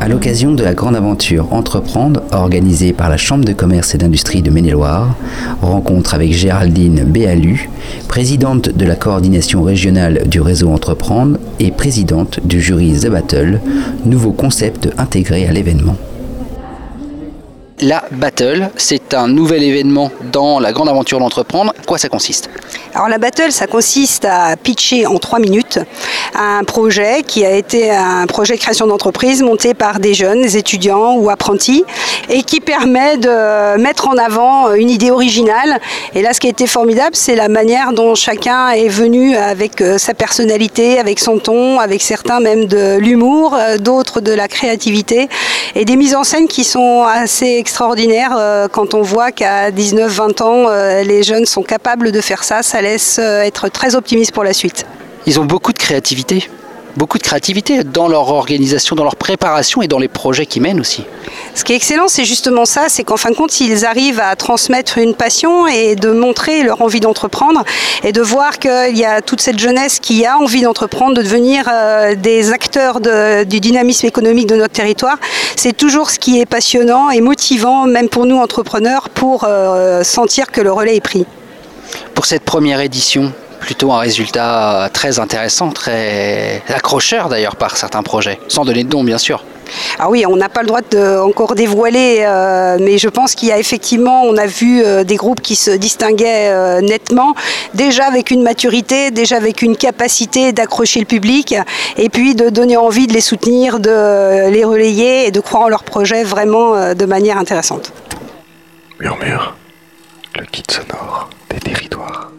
À l'occasion de la grande aventure Entreprendre, organisée par la Chambre de commerce et d'industrie de Maine-et-Loire, rencontre avec Géraldine Béalu, présidente de la coordination régionale du réseau Entreprendre et présidente du jury The Battle, nouveau concept intégré à l'événement. La Battle, c'est un nouvel événement dans la grande aventure d'entreprendre. Quoi ça consiste? Alors la Battle, ça consiste à pitcher en trois minutes un projet qui a été un projet de création d'entreprise monté par des jeunes, des étudiants ou apprentis et qui permet de mettre en avant une idée originale. Et là, ce qui a été formidable, c'est la manière dont chacun est venu avec euh, sa personnalité, avec son ton, avec certains même de l'humour, euh, d'autres de la créativité et des mises en scène qui sont assez extraordinaire euh, quand on voit qu'à 19-20 ans, euh, les jeunes sont capables de faire ça. Ça laisse euh, être très optimiste pour la suite. Ils ont beaucoup de créativité beaucoup de créativité dans leur organisation, dans leur préparation et dans les projets qu'ils mènent aussi. Ce qui est excellent, c'est justement ça, c'est qu'en fin de compte, ils arrivent à transmettre une passion et de montrer leur envie d'entreprendre et de voir qu'il y a toute cette jeunesse qui a envie d'entreprendre, de devenir euh, des acteurs du dynamisme économique de notre territoire. C'est toujours ce qui est passionnant et motivant, même pour nous entrepreneurs, pour euh, sentir que le relais est pris. Pour cette première édition, plutôt un résultat très intéressant, très accrocheur d'ailleurs par certains projets, sans donner de dons bien sûr. Ah oui, on n'a pas le droit de encore dévoiler, euh, mais je pense qu'il y a effectivement, on a vu euh, des groupes qui se distinguaient euh, nettement, déjà avec une maturité, déjà avec une capacité d'accrocher le public, et puis de donner envie de les soutenir, de les relayer et de croire en leur projet vraiment de manière intéressante. Murmure, le kit sonore des territoires.